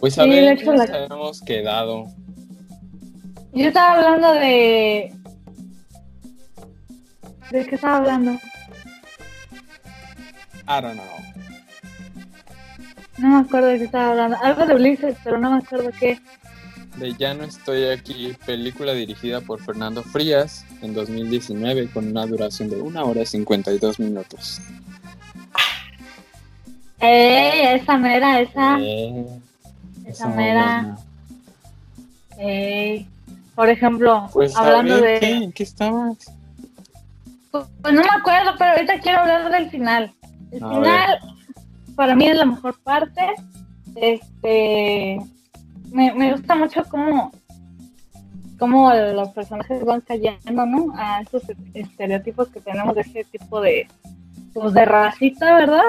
Pues a ver, ¿qué nos habíamos quedado? Yo estaba hablando de... ¿De qué estaba hablando? I don't know. No me acuerdo de qué estaba hablando. Algo de Ulises, pero no me acuerdo qué. De Ya no estoy aquí, película dirigida por Fernando Frías en 2019 con una duración de 1 hora 52 minutos. ¡Eh! Esa mera, esa. Eh, esa, mera. ¡Eh! Por ejemplo, pues, hablando de. ¿qué? ¿Qué estabas? Pues, pues, no me acuerdo, pero ahorita quiero hablar del final. El final, para mí, es la mejor parte. Este me, me gusta mucho cómo, cómo los personajes van cayendo, ¿no? A esos estereotipos que tenemos de ese tipo de, pues de racita, ¿verdad?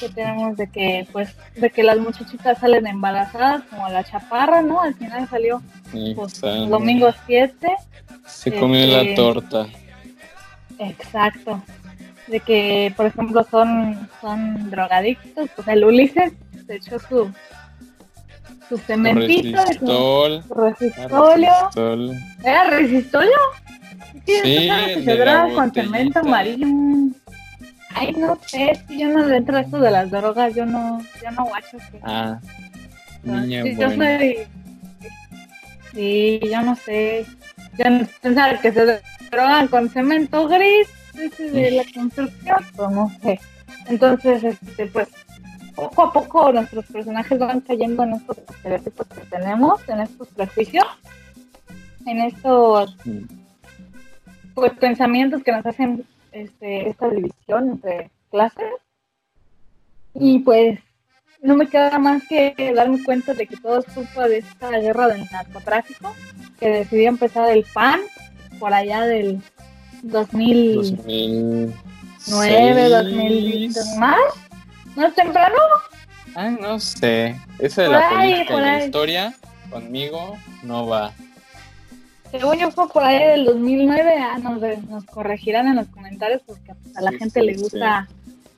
Que tenemos de que, pues, de que las muchachitas salen embarazadas, como la chaparra, ¿no? Al final salió, pues, domingo 7. Se comió la este, torta. Exacto. De que, por ejemplo, son, son drogadictos, pues el Ulises se echó su, su cementito, Resistol, su resistolio. ¿Era resistolio? Sí, se drogaba con cemento amarillo. Ay, no sé, si yo no dentro de esto de las drogas, yo no, yo no guacho. Ah, niña sí, Yo soy... Sí, yo no sé. Yo no pensar que se drogan con cemento gris de la construcción, pues no sé. Entonces, este, pues, poco a poco nuestros personajes van cayendo en estos estereotipos que tenemos, en estos prejuicios, en estos pues pensamientos que nos hacen este, esta división entre clases. Y pues no me queda más que darme cuenta de que todo es culpa de esta guerra del narcotráfico, que decidió empezar el PAN por allá del 2009, 2010, más ¿No es temprano? Ah, no sé. Eso de la política y la historia conmigo no va. Según yo fue por ahí del 2009, ah, nos, nos corregirán en los comentarios porque a la gente le gusta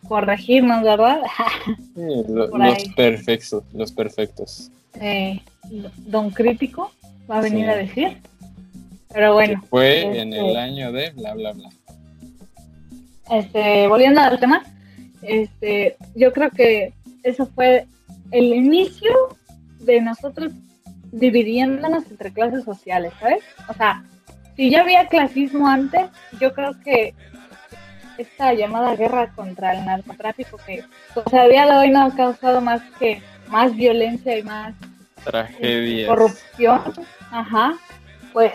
corregirnos, ¿verdad? los perfectos, los perfectos. Eh, don Crítico va a venir a decir. Pero bueno. fue en el este año de bla, bla, bla. Este, volviendo al tema, este, yo creo que eso fue el inicio de nosotros dividiéndonos entre clases sociales, ¿sabes? O sea, si ya había clasismo antes, yo creo que esta llamada guerra contra el narcotráfico que pues, a día de hoy no ha causado más que más violencia y más tragedia corrupción, ajá, pues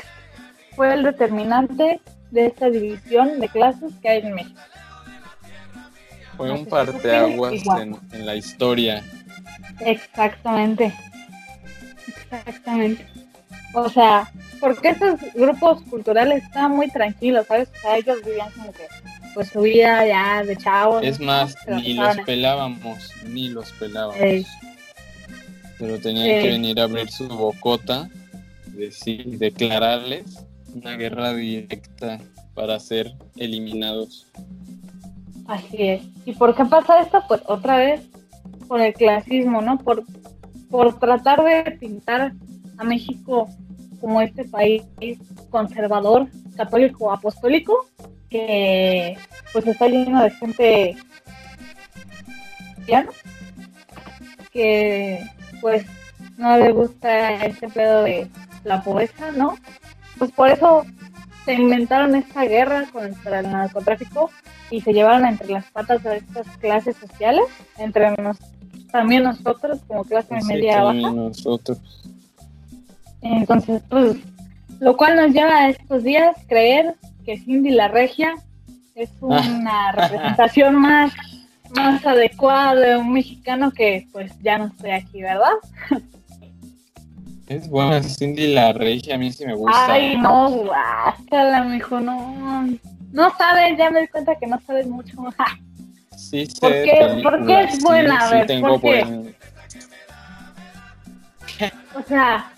fue el determinante de esta división de clases que hay en México. Fue un parteaguas en, en la historia. Exactamente. Exactamente. O sea, porque estos grupos culturales estaban muy tranquilos, ¿sabes? O sea, ellos vivían como que, pues su vida ya de chavos. Es más, ni los pelábamos, ni los pelábamos. Pero tenían que venir a abrir su bocota, decir, declararles una guerra directa para ser eliminados. Así es. ¿Y por qué pasa esto? Pues otra vez por el clasismo, ¿no? Por, por tratar de pintar a México como este país conservador, católico, apostólico, que pues está lleno de gente que pues no le gusta este pedo de la pobreza, ¿no? Pues por eso se inventaron esta guerra contra el narcotráfico y se llevaron entre las patas a estas clases sociales, entre nos, también nosotros como clase media baja. nosotros. Entonces, pues, lo cual nos lleva a estos días creer que Cindy la Regia es una representación más, más adecuada de un mexicano que pues ya no estoy aquí, ¿verdad? Es buena Cindy la Regia, a mí sí me gusta. Ay, no, guácala, mijo, no. No sabes, ya me di cuenta que no sabes mucho. sí, sé ¿Por qué, ¿Por qué es buena? a ver, ¿por qué? O sea,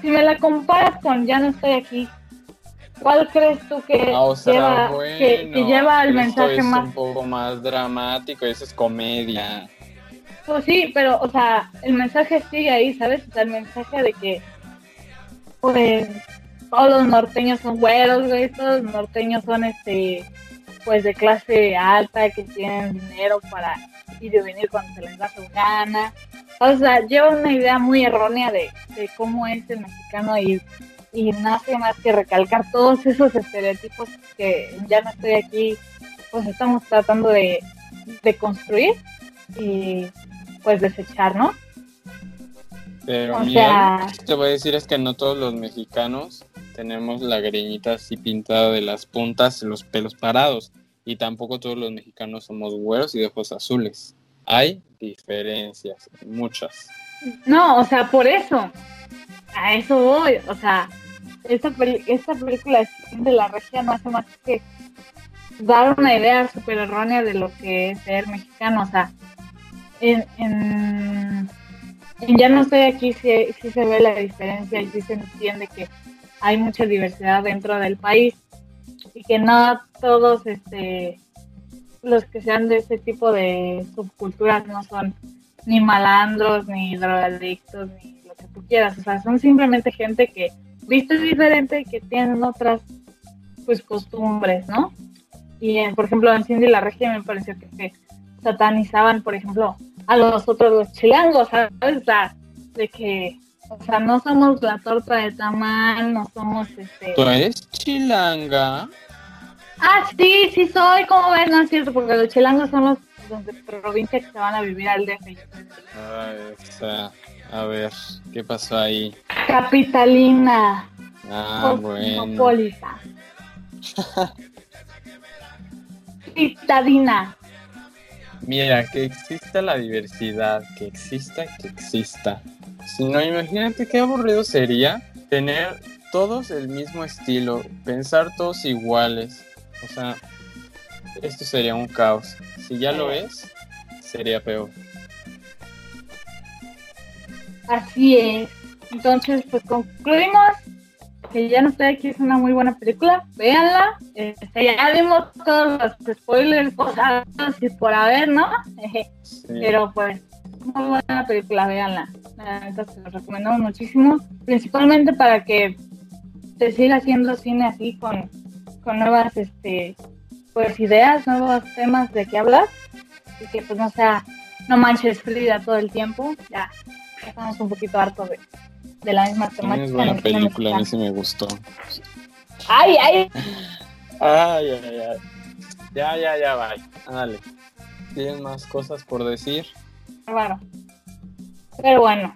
si me la comparas con Ya no estoy aquí, ¿cuál crees tú que, ah, lleva, que, lleva el mensaje es más? un poco más dramático, eso es comedia. Pues sí, pero, o sea, el mensaje sigue ahí, ¿sabes? O sea, el mensaje de que, pues, todos los norteños son güeros, güey, todos los norteños son este pues de clase alta, que tienen dinero para ir y venir cuando se les da su gana. O sea, lleva una idea muy errónea de, de cómo es el mexicano y, y no hace más que recalcar todos esos estereotipos que ya no estoy aquí, pues estamos tratando de, de construir y pues desechar, ¿no? Pero O mira, sea- te voy a decir es que no todos los mexicanos tenemos la greñita así pintada de las puntas y los pelos parados. Y tampoco todos los mexicanos somos güeros y de ojos azules. Hay diferencias, muchas. No, o sea, por eso. A eso voy. O sea, esta, esta película de la regia no hace más que dar una idea súper errónea de lo que es ser mexicano. O sea, en, Ya no estoy aquí, sí se ve la diferencia y sí se entiende que hay mucha diversidad dentro del país y que no todos este los que sean de ese tipo de subculturas no son ni malandros, ni drogadictos, ni lo que tú quieras. O sea, son simplemente gente que viste diferente y que tienen otras pues costumbres, ¿no? Y en- por ejemplo en Cindy la Regia me pareció que, que satanizaban, por ejemplo, a los otros los chilangos, ¿sabes? O de que, o sea, no somos la torta de tamal, no somos este. ¿Tú eres chilanga? Ah, sí, sí soy, ¿cómo ves? No es cierto, porque los chilangos son los de provincia que se van a vivir al DF. Ay, o sea, a ver, ¿qué pasó ahí? Capitalina, Ah, bueno. cosmopolita. Citadina. Mira, que exista la diversidad, que exista, que exista. Si no, imagínate qué aburrido sería tener todos el mismo estilo, pensar todos iguales. O sea, esto sería un caos. Si ya lo es, sería peor. Así es. Entonces, pues concluimos que ya no estoy aquí, es una muy buena película. Véanla. Este, ya dimos todos los spoilers, cosas y por haber, ¿no? Sí. Pero pues, muy buena película, véanla. Se los recomendamos muchísimo, principalmente para que se siga haciendo cine así con, con nuevas este pues ideas, nuevos temas de qué hablar y que pues no sea, no manches Frida todo el tiempo, ya, ya estamos un poquito hartos de, de la misma temática. es buena película, a mí sí me gustó. Ay, ay, Ay, ay, ay. Ya, ya, ya, bye. Ándale. ¿Tienes más cosas por decir? bárbaro. Pero bueno,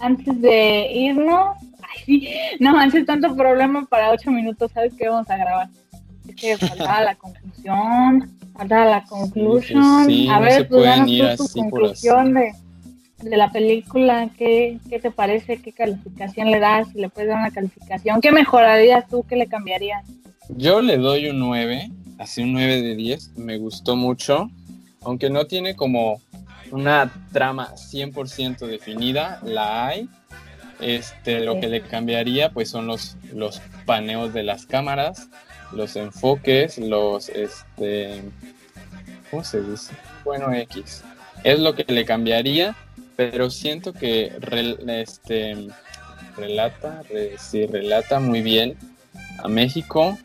antes de irnos, ay, sí, no manches tanto problema para ocho minutos, ¿sabes qué vamos a grabar? Es que faltaba la conclusión, faltaba la conclusión. sí, a no ver, se pues pueden ir tu así por conclusión de, de la película, ¿qué, ¿qué te parece? ¿Qué calificación le das? Si le puedes dar una calificación, ¿qué mejorarías tú? ¿Qué le cambiarías? Yo le doy un 9, así un 9 de 10. Me gustó mucho, aunque no tiene como una trama 100% definida, la hay. Este, lo que le cambiaría pues son los, los paneos de las cámaras, los enfoques, los este ¿cómo se dice? Bueno, X. Es lo que le cambiaría, pero siento que este relata, re- sí, relata muy bien a México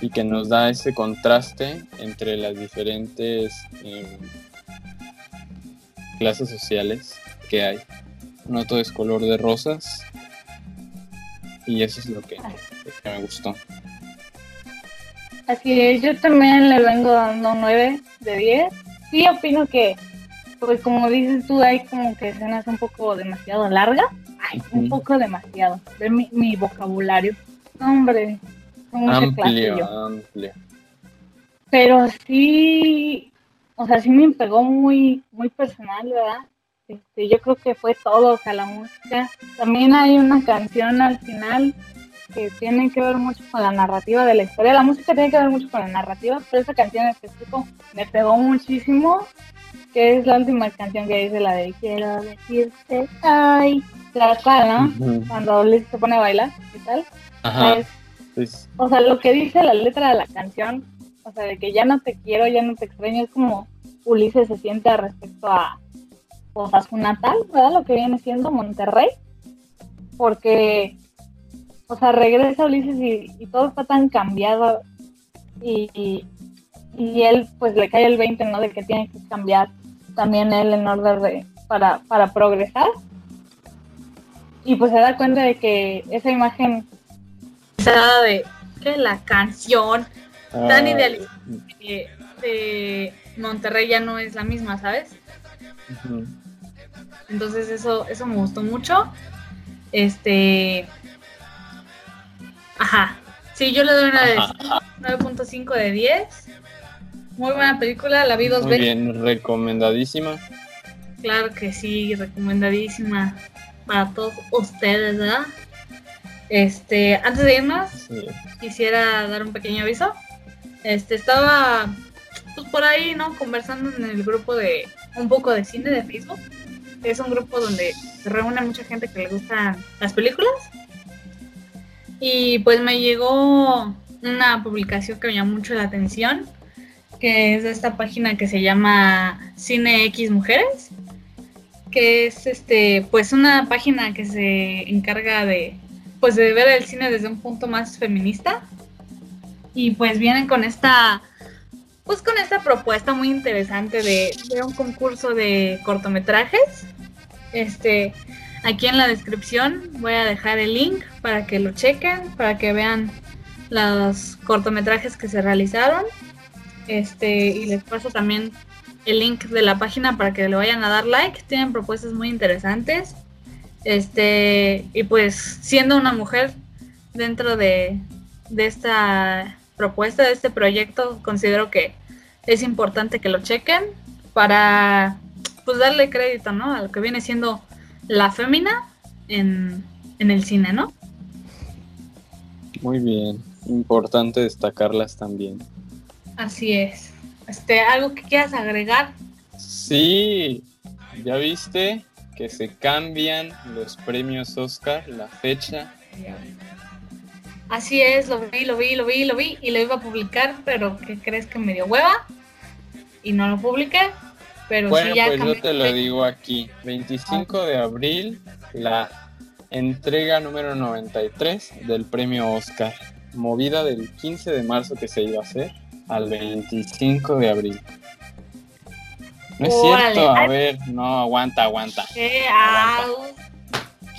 y que nos da ese contraste entre las diferentes em, clases sociales que hay. No todo es color de rosas y eso es lo que, lo que me gustó. Así es, yo también le vengo dando 9 de 10. Sí, opino que, pues como dices tú, hay como que escenas un poco demasiado largas. Ay, un poco demasiado. De mi, mi vocabulario. Hombre, con Amplio, amplio. Pero sí, o sea, sí me pegó muy, muy personal, ¿verdad? Este, yo creo que fue todo, o sea, la música. También hay una canción al final que tiene que ver mucho con la narrativa de la historia. La música tiene que ver mucho con la narrativa, pero esa canción en específico me pegó muchísimo, que es la última canción que dice la de Quiero decirte, ay, la cual, ¿no? Cuando Liz se pone a bailar, ¿qué tal? Ajá. Pues, pues, o sea, lo que dice la letra de la canción, o sea, de que ya no te quiero, ya no te extraño, es como Ulises se siente respecto a, pues, a su natal, ¿verdad? Lo que viene siendo Monterrey, porque, o sea, regresa Ulises y, y todo está tan cambiado y, y, y él, pues, le cae el 20, ¿no? De que tiene que cambiar también él en orden de, para, para progresar. Y pues se da cuenta de que esa imagen de que la canción tan ah. idealista de, Monterrey ya no es la misma, ¿sabes? Entonces eso, eso me gustó mucho. Este. Ajá. Sí, yo le doy una 9.5 de 10. Muy buena película, la vi dos Muy Bien, recomendadísima. Claro que sí, recomendadísima para todos ustedes, ¿verdad? Este, antes de irnos, quisiera dar un pequeño aviso. Este, estaba pues por ahí, ¿no? Conversando en el grupo de un poco de cine de Facebook. Es un grupo donde se reúne mucha gente que le gustan las películas. Y pues me llegó una publicación que me llamó mucho la atención, que es de esta página que se llama Cine X Mujeres, que es este, pues una página que se encarga de pues de ver el cine desde un punto más feminista. Y pues vienen con esta pues con esta propuesta muy interesante de, un concurso de cortometrajes. Este, aquí en la descripción voy a dejar el link para que lo chequen, para que vean los cortometrajes que se realizaron. Este, y les paso también el link de la página para que le vayan a dar like. Tienen propuestas muy interesantes. Este, y pues siendo una mujer dentro de, de esta propuesta, de este proyecto, considero que es importante que lo chequen para pues darle crédito, ¿no? A lo que viene siendo la fémina en, en el cine, ¿no? Muy bien, importante destacarlas también. Así es. Este, ¿algo que quieras agregar? Sí, ya viste que se cambian los premios Oscar, la fecha. Así es, lo vi, lo vi, lo vi, lo vi y lo iba a publicar, pero ¿qué crees que me dio hueva? Y no lo publiqué, pero bueno, sí ya pues yo te lo digo aquí, 25 de abril, la entrega número 93 del premio Oscar, movida del 15 de marzo que se iba a hacer al 25 de abril. No es cierto, a ver, no, aguanta, aguanta.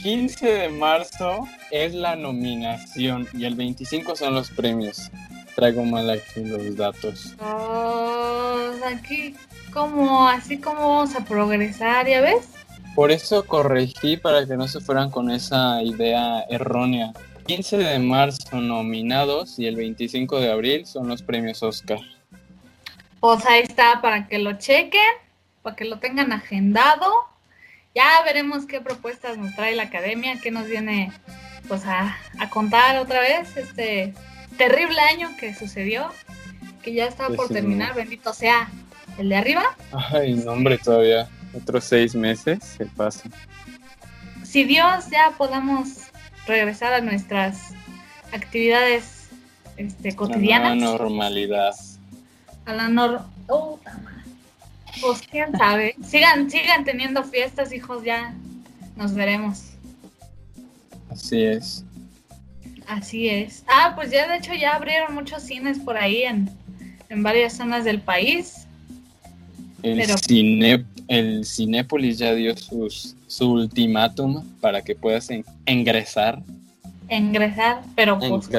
15 de marzo es la nominación y el 25 son los premios. Traigo mal aquí los datos. Oh, aquí, como, así como vamos a progresar, ¿ya ves? Por eso corregí para que no se fueran con esa idea errónea. 15 de marzo nominados y el 25 de abril son los premios Oscar. Pues ahí está, para que lo chequen para que lo tengan agendado. Ya veremos qué propuestas nos trae la academia, qué nos viene pues a, contar otra vez este terrible año que sucedió, que ya está por terminar, bendito sea el de arriba. Ay, no hombre, todavía otros seis meses se pasa. Si Dios ya podamos regresar a nuestras actividades este, cotidianas. A la normalidad. A la nor... Oh, pues quién sabe. Sigan, sigan teniendo fiestas, hijos, ya nos veremos. Así es. Así es. Ah, pues ya de hecho ya abrieron muchos cines por ahí en, varias zonas del país. El, cine, el Cinépolis ya dio sus, su ultimátum para que puedas ingresar. Ingresar, pero pues,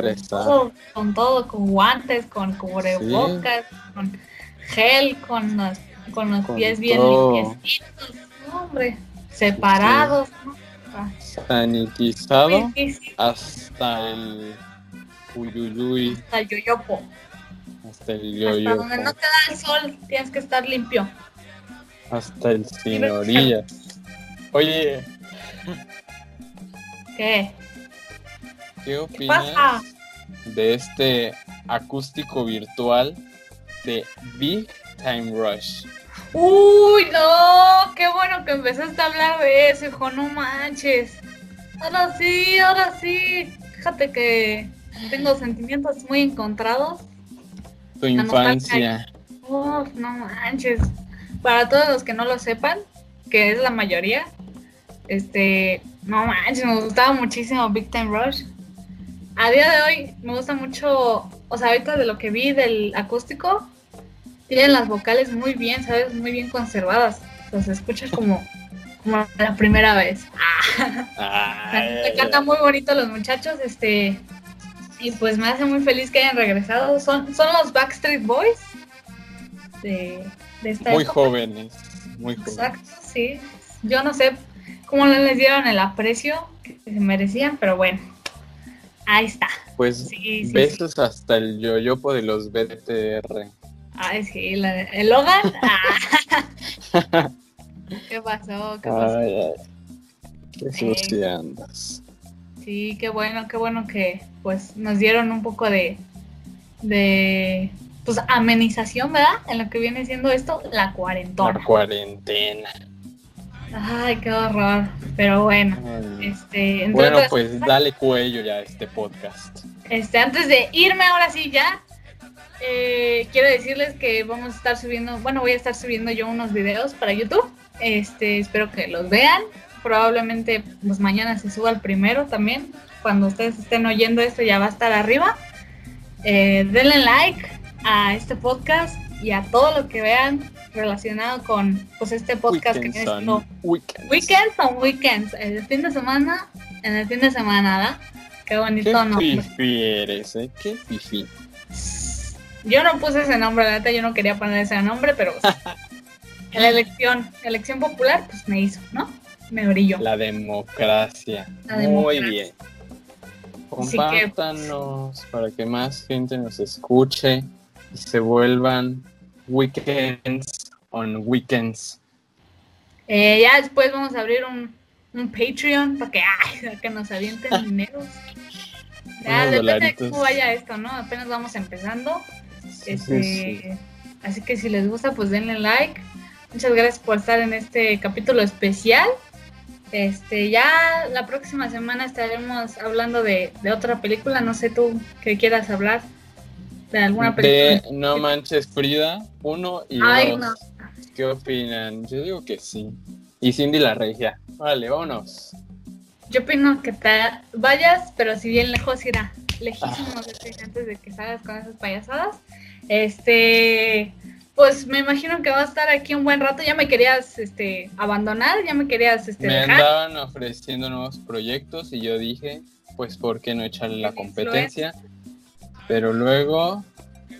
Con, todo, con guantes, con cubrebocas, con gel, con las con los pies bien limpiecitos, hombre, separados, Sanitizado hasta el uyuyuy. Hasta el yoyopo. Hasta el yoyopo. Hasta donde no te da el sol, tienes que estar limpio. Hasta el sin orilla. Oye. ¿Qué? ¿Qué opinas de este acústico virtual de Big Time Rush? Uy, no, qué bueno que empezaste a hablar de eso, hijo, no manches. Ahora sí, ahora sí. Fíjate que tengo sentimientos muy encontrados. Tu infancia. Uf, no manches. Para todos los que no lo sepan, que es la mayoría, este, no manches, me gustaba muchísimo Big Time Rush. A día de hoy me gusta mucho, o sea, ahorita de lo que vi del acústico, tienen las vocales muy bien, ¿sabes? Muy bien conservadas. O sea, se escucha como, como la primera vez. Ah. Me encanta muy bonito los muchachos, este, y pues me hace muy feliz que hayan regresado. Son, son los Backstreet Boys de, de esta Muy jóvenes, muy jóvenes. Exacto, sí. Yo no sé cómo les dieron el aprecio que se merecían, pero bueno, ahí está. Pues besos hasta el yoyopo de los BTR. Ay, sí, el Logan. Ah. ¿Qué pasó? ¿Qué pasó? Ay, ay. Qué sucia andas. Sí, qué bueno, qué bueno que pues nos dieron un poco de, de pues amenización, ¿verdad? En lo que viene siendo esto, la cuarentena. La cuarentena. Ay, qué horror. Pero bueno, este. Bueno, pues dale cuello ya a este podcast. Este, antes de irme ahora sí ya, eh, quiero decirles que vamos a estar subiendo, bueno, voy a estar subiendo yo unos videos para YouTube. Este, espero que los vean. Probablemente pues mañana se suba el primero también. Cuando ustedes estén oyendo esto ya va a estar arriba. Eh, denle like a este podcast y a todo lo que vean relacionado con pues este podcast que tiene weekends. weekends son weekends. El fin de semana, en el fin de semana, ¿verdad? Qué bonito ¿Qué nombre. Fifi eres, ¿eh? Qué fifi. Yo no puse ese nombre, la neta, yo no quería poner ese nombre, pero en la elección, elección popular, pues me hizo, ¿no? Me brilló. La democracia. Muy bien. Compártanos para que más gente nos escuche y se vuelvan weekends on weekends. Eh, ya después vamos a abrir un, un Patreon para que, ay, que nos avienten dinero. Ya, depende de cómo vaya esto, ¿no? Apenas vamos empezando. Este, Así que si les gusta, pues denle like. Muchas gracias por estar en este capítulo especial. Este, ya la próxima semana estaremos hablando de, de otra película. No sé tú qué quieras hablar de alguna película. De No Manches Frida, uno y dos. ¿Qué opinan? Yo digo que sí. Y Cindy la Regia. Vale, vámonos. Yo opino que te vayas, pero si bien lejos irá. Lejísimos ah. antes de que salgas con esas payasadas. Este, pues me imagino que va a estar aquí un buen rato. Ya me querías este, abandonar, ya me querías este, Me andaban ofreciendo nuevos proyectos y yo dije, pues, ¿por qué no echarle la competencia? Pero luego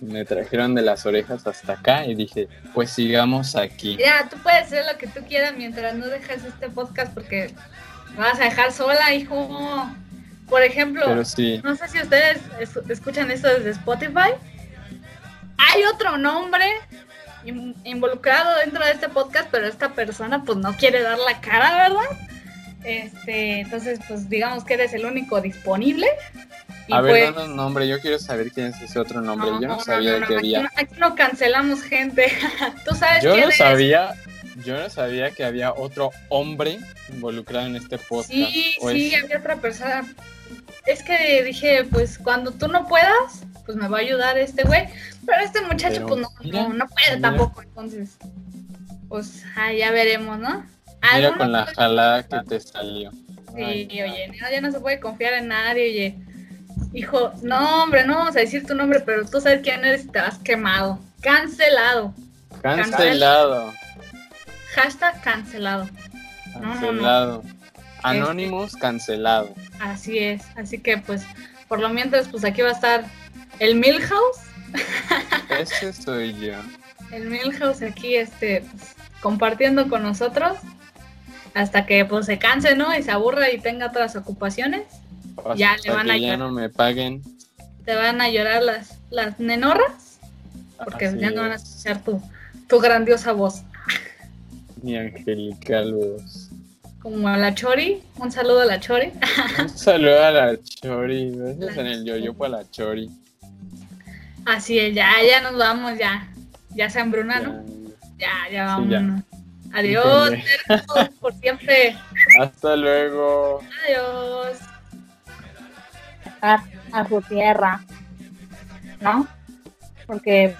me trajeron de las orejas hasta acá y dije, pues sigamos aquí. Ya, tú puedes hacer lo que tú quieras mientras no dejes este podcast porque me vas a dejar sola, hijo. Por ejemplo, no sé si ustedes escuchan esto desde Spotify. Hay otro nombre involucrado dentro de este podcast, pero esta persona pues no quiere dar la cara, ¿verdad? Este, entonces, pues digamos que eres el único disponible a ver, un nombre, yo quiero saber quién es ese otro nombre. yo no, sabía que había. Aquí no, cancelamos gente. Tú sabes yo no sabía, yo no sabía que había otro hombre involucrado en este podcast. Sí, sí, había otra persona. Es que dije, pues cuando tú no puedas, pues me va a ayudar este güey. Pero este muchacho, pues no, no, puede tampoco. Entonces, pues ya veremos, ¿no? Mira con la jalada que te salió. Sí, oye, ya no se puede confiar en nadie, oye. Hijo, no, hombre, no vamos a decir tu nombre, pero tú sabes quién eres y te has quemado. Cancelado. Cancelado. Hashtag cancelado. Cancelado. Anónimos cancelado. Así es. Así que, pues, por lo mientras, pues aquí va a estar el Milhouse. Ese soy yo. El Milhouse aquí, este, pues, compartiendo con nosotros hasta que pues se canse, ¿no? Y se aburra y tenga otras ocupaciones ya le van a ya no me paguen. Te van a llorar las, las nenorras, porque ya no van a escuchar tu, tu grandiosa voz. Mi angelical voz. Como a la Chori, un saludo a la Chori. Un saludo a la Chori, gracias en el yo-yo para la Chori. Así es, ya, ya nos vamos, ya. Ya se embruna, ¿no? Ya, ya vamos. Adiós, por siempre. Hasta luego. Adiós a su tierra, ¿no? Porque